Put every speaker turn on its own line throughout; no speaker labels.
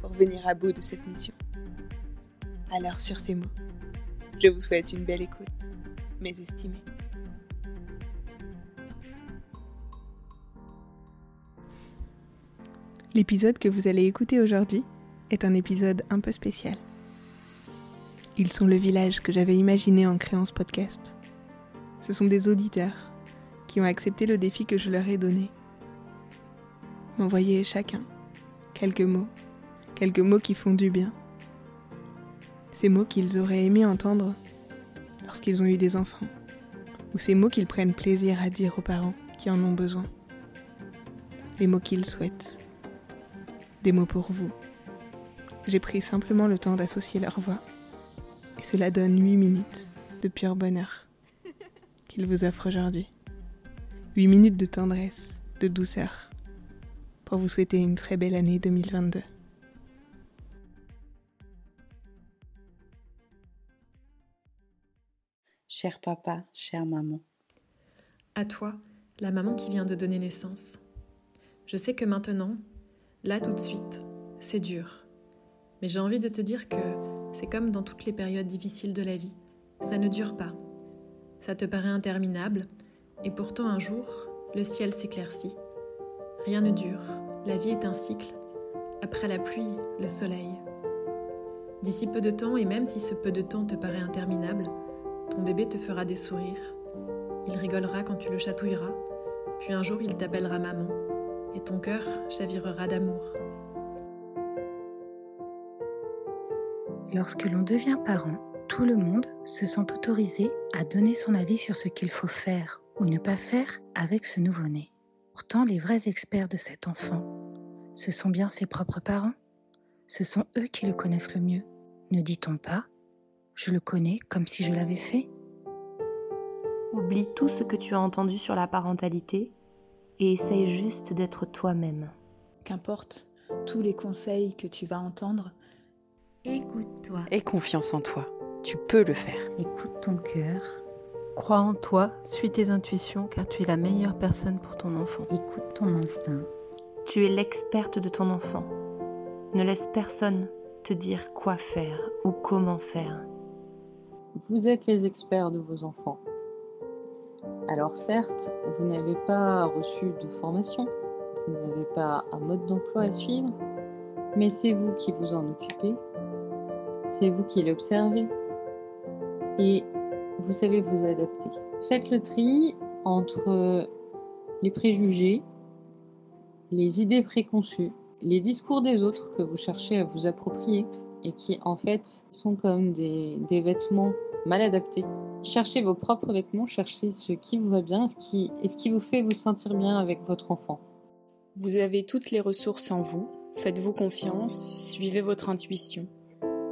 pour venir à bout de cette mission. Alors sur ces mots, je vous souhaite une belle écoute, mes estimés. L'épisode que vous allez écouter aujourd'hui est un épisode un peu spécial. Ils sont le village que j'avais imaginé en créant ce podcast. Ce sont des auditeurs qui ont accepté le défi que je leur ai donné. M'envoyer chacun quelques mots quelques mots qui font du bien. Ces mots qu'ils auraient aimé entendre lorsqu'ils ont eu des enfants, ou ces mots qu'ils prennent plaisir à dire aux parents qui en ont besoin. Les mots qu'ils souhaitent. Des mots pour vous. J'ai pris simplement le temps d'associer leur voix, et cela donne 8 minutes de pur bonheur qu'ils vous offrent aujourd'hui. 8 minutes de tendresse, de douceur, pour vous souhaiter une très belle année 2022.
Cher papa, chère maman.
À toi, la maman qui vient de donner naissance. Je sais que maintenant, là tout de suite, c'est dur. Mais j'ai envie de te dire que c'est comme dans toutes les périodes difficiles de la vie. Ça ne dure pas. Ça te paraît interminable, et pourtant un jour, le ciel s'éclaircit. Rien ne dure, la vie est un cycle. Après la pluie, le soleil. D'ici peu de temps, et même si ce peu de temps te paraît interminable, ton bébé te fera des sourires. Il rigolera quand tu le chatouilleras, puis un jour il t'appellera maman, et ton cœur chavirera d'amour.
Lorsque l'on devient parent, tout le monde se sent autorisé à donner son avis sur ce qu'il faut faire ou ne pas faire avec ce nouveau-né. Pourtant, les vrais experts de cet enfant, ce sont bien ses propres parents. Ce sont eux qui le connaissent le mieux. Ne dit-on pas je le connais comme si je l'avais fait.
Oublie tout ce que tu as entendu sur la parentalité et essaye juste d'être toi-même.
Qu'importe tous les conseils que tu vas entendre,
écoute-toi. Aie confiance en toi. Tu peux le faire.
Écoute ton cœur.
Crois en toi, suis tes intuitions car tu es la meilleure personne pour ton enfant.
Écoute ton instinct.
Tu es l'experte de ton enfant. Ne laisse personne te dire quoi faire ou comment faire.
Vous êtes les experts de vos enfants. Alors certes, vous n'avez pas reçu de formation, vous n'avez pas un mode d'emploi à suivre, mais c'est vous qui vous en occupez, c'est vous qui l'observez et vous savez vous adapter. Faites le tri entre les préjugés, les idées préconçues, les discours des autres que vous cherchez à vous approprier et qui en fait sont comme des, des vêtements mal adaptés. Cherchez vos propres vêtements, cherchez ce qui vous va bien ce qui, et ce qui vous fait vous sentir bien avec votre enfant.
Vous avez toutes les ressources en vous, faites-vous confiance, suivez votre intuition.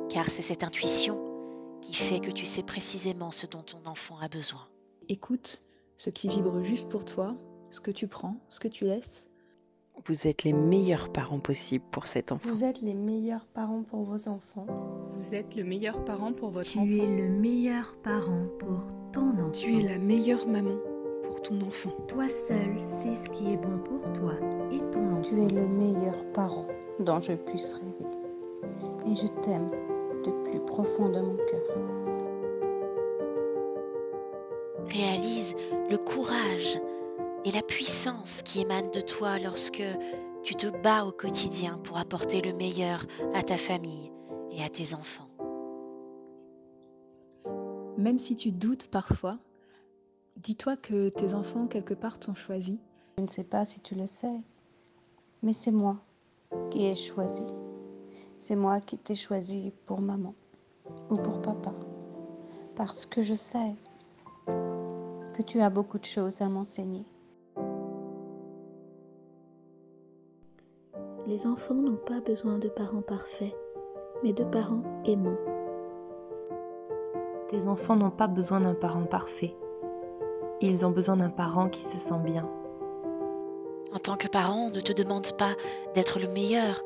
Car c'est cette intuition qui fait que tu sais précisément ce dont ton enfant a besoin.
Écoute ce qui vibre juste pour toi, ce que tu prends, ce que tu laisses,
vous êtes les meilleurs parents possibles pour cet enfant.
Vous êtes les meilleurs parents pour vos enfants.
Vous êtes le meilleur parent pour votre
tu
enfant.
Tu es le meilleur parent pour ton enfant.
Tu es la meilleure maman pour ton enfant.
Toi seul sais ce qui est bon pour toi et ton enfant.
Tu es le meilleur parent dont je puisse rêver. Et je t'aime de plus profond de mon cœur.
Réalise le courage et la puissance qui émane de toi lorsque tu te bats au quotidien pour apporter le meilleur à ta famille et à tes enfants.
Même si tu doutes parfois, dis-toi que tes enfants, quelque part, t'ont choisi.
Je ne sais pas si tu le sais, mais c'est moi qui ai choisi. C'est moi qui t'ai choisi pour maman ou pour papa. Parce que je sais que tu as beaucoup de choses à m'enseigner.
Les enfants n'ont pas besoin de parents parfaits, mais de parents aimants.
Tes enfants n'ont pas besoin d'un parent parfait. Ils ont besoin d'un parent qui se sent bien.
En tant que parent, on ne te demande pas d'être le meilleur,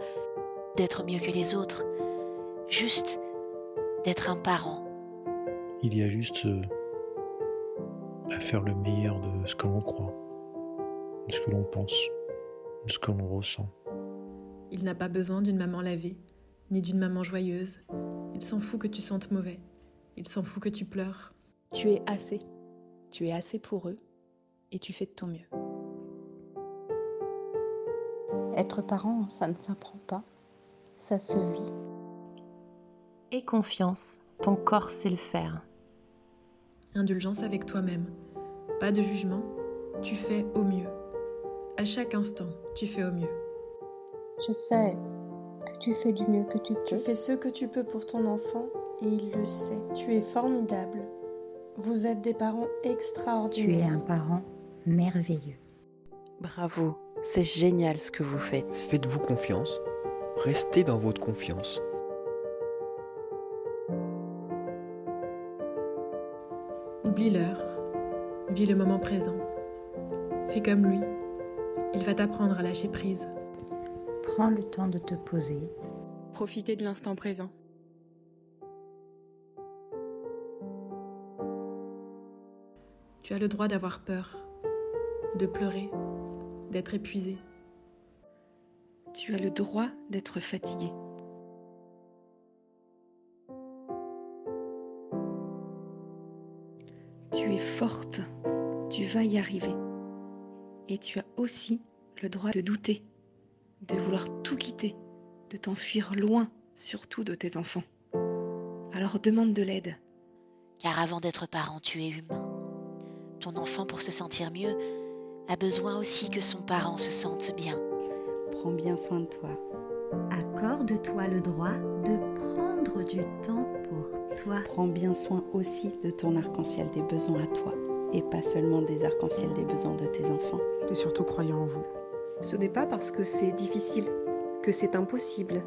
d'être mieux que les autres, juste d'être un parent.
Il y a juste euh, à faire le meilleur de ce que l'on croit, de ce que l'on pense, de ce que l'on ressent.
Il n'a pas besoin d'une maman lavée, ni d'une maman joyeuse. Il s'en fout que tu sentes mauvais. Il s'en fout que tu pleures.
Tu es assez. Tu es assez pour eux et tu fais de ton mieux.
Être parent, ça ne s'apprend pas, ça se vit.
Et confiance, ton corps sait le faire.
Indulgence avec toi-même. Pas de jugement, tu fais au mieux. À chaque instant, tu fais au mieux.
Je sais que tu fais du mieux que tu peux.
Tu fais ce que tu peux pour ton enfant et il le sait. Tu es formidable. Vous êtes des parents extraordinaires.
Tu es un parent merveilleux.
Bravo, c'est génial ce que vous faites.
Faites-vous confiance. Restez dans votre confiance.
Oublie l'heure. Vis le moment présent. Fais comme lui. Il va t'apprendre à lâcher prise.
Prends le temps de te poser.
Profitez de l'instant présent.
Tu as le droit d'avoir peur, de pleurer, d'être épuisé.
Tu as le droit d'être fatigué. Tu es forte, tu vas y arriver. Et tu as aussi le droit de douter, de vouloir tout quitter, de t'enfuir loin, surtout de tes enfants. Alors demande de l'aide.
Car avant d'être parent, tu es humain. Ton enfant, pour se sentir mieux, a besoin aussi que son parent se sente bien.
Prends bien soin de toi.
Accorde-toi le droit de prendre du temps pour toi.
Prends bien soin aussi de ton arc-en-ciel des besoins à toi et pas seulement des arcs-en-ciel des besoins de tes enfants.
Et surtout croyant en vous.
Ce n'est pas parce que c'est difficile que c'est impossible.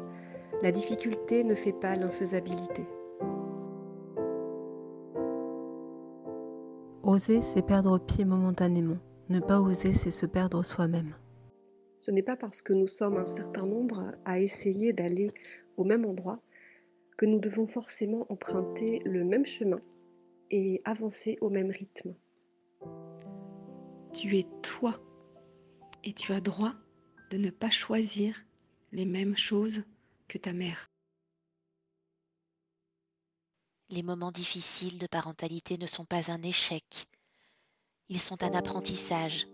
La difficulté ne fait pas l'infaisabilité.
Oser, c'est perdre pied momentanément. Ne pas oser, c'est se perdre soi-même.
Ce n'est pas parce que nous sommes un certain nombre à essayer d'aller au même endroit que nous devons forcément emprunter le même chemin et avancer au même rythme.
Tu es toi et tu as droit de ne pas choisir les mêmes choses que ta mère.
Les moments difficiles de parentalité ne sont pas un échec. Ils sont un apprentissage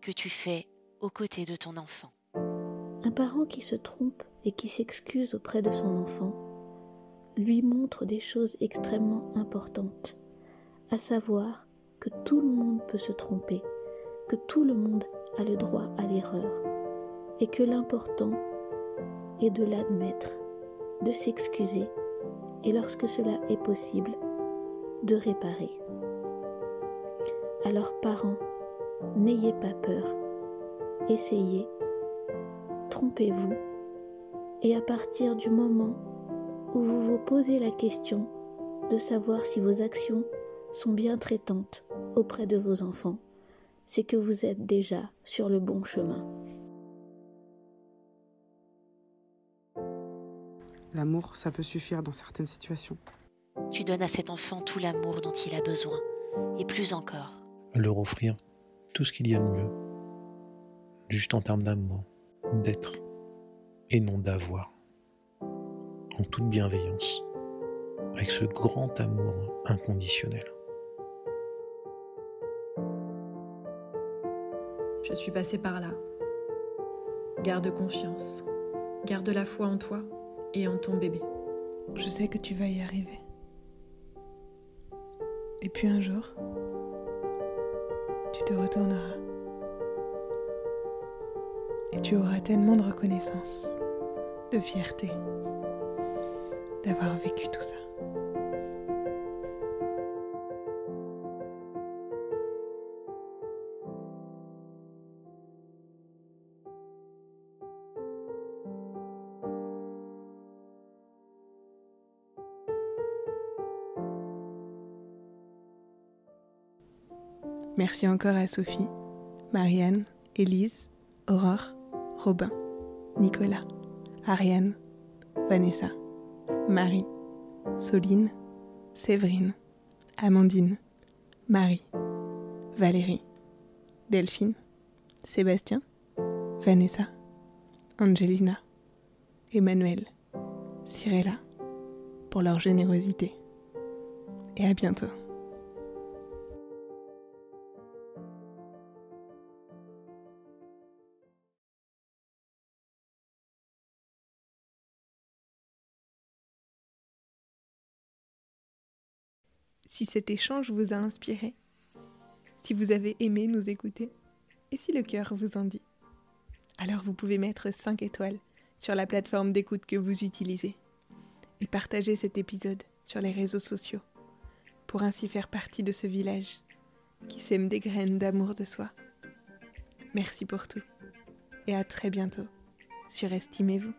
que tu fais aux côtés de ton enfant.
Un parent qui se trompe et qui s'excuse auprès de son enfant lui montre des choses extrêmement importantes, à savoir que tout le monde peut se tromper, que tout le monde a le droit à l'erreur, et que l'important est de l'admettre, de s'excuser, et lorsque cela est possible, de réparer. Alors parents, n'ayez pas peur, essayez, trompez-vous, et à partir du moment où vous vous posez la question de savoir si vos actions sont bien traitantes auprès de vos enfants, c'est que vous êtes déjà sur le bon chemin.
L'amour, ça peut suffire dans certaines situations.
Tu donnes à cet enfant tout l'amour dont il a besoin, et plus encore.
Leur offrir tout ce qu'il y a de mieux, juste en termes d'amour, d'être, et non d'avoir, en toute bienveillance, avec ce grand amour inconditionnel.
Je suis passée par là. Garde confiance, garde la foi en toi et en ton bébé.
Je sais que tu vas y arriver. Et puis un jour, tu te retourneras. Et tu auras tellement de reconnaissance, de fierté d'avoir vécu tout ça. Merci encore à Sophie, Marianne, Élise, Aurore, Robin, Nicolas, Ariane, Vanessa, Marie, Soline, Séverine, Amandine, Marie, Valérie, Delphine, Sébastien, Vanessa, Angelina, Emmanuel, Cyrella, pour leur générosité. Et à bientôt. Si cet échange vous a inspiré, si vous avez aimé nous écouter, et si le cœur vous en dit. Alors vous pouvez mettre 5 étoiles sur la plateforme d'écoute que vous utilisez et partager cet épisode sur les réseaux sociaux pour ainsi faire partie de ce village qui sème des graines d'amour de soi. Merci pour tout et à très bientôt sur Estimez-vous.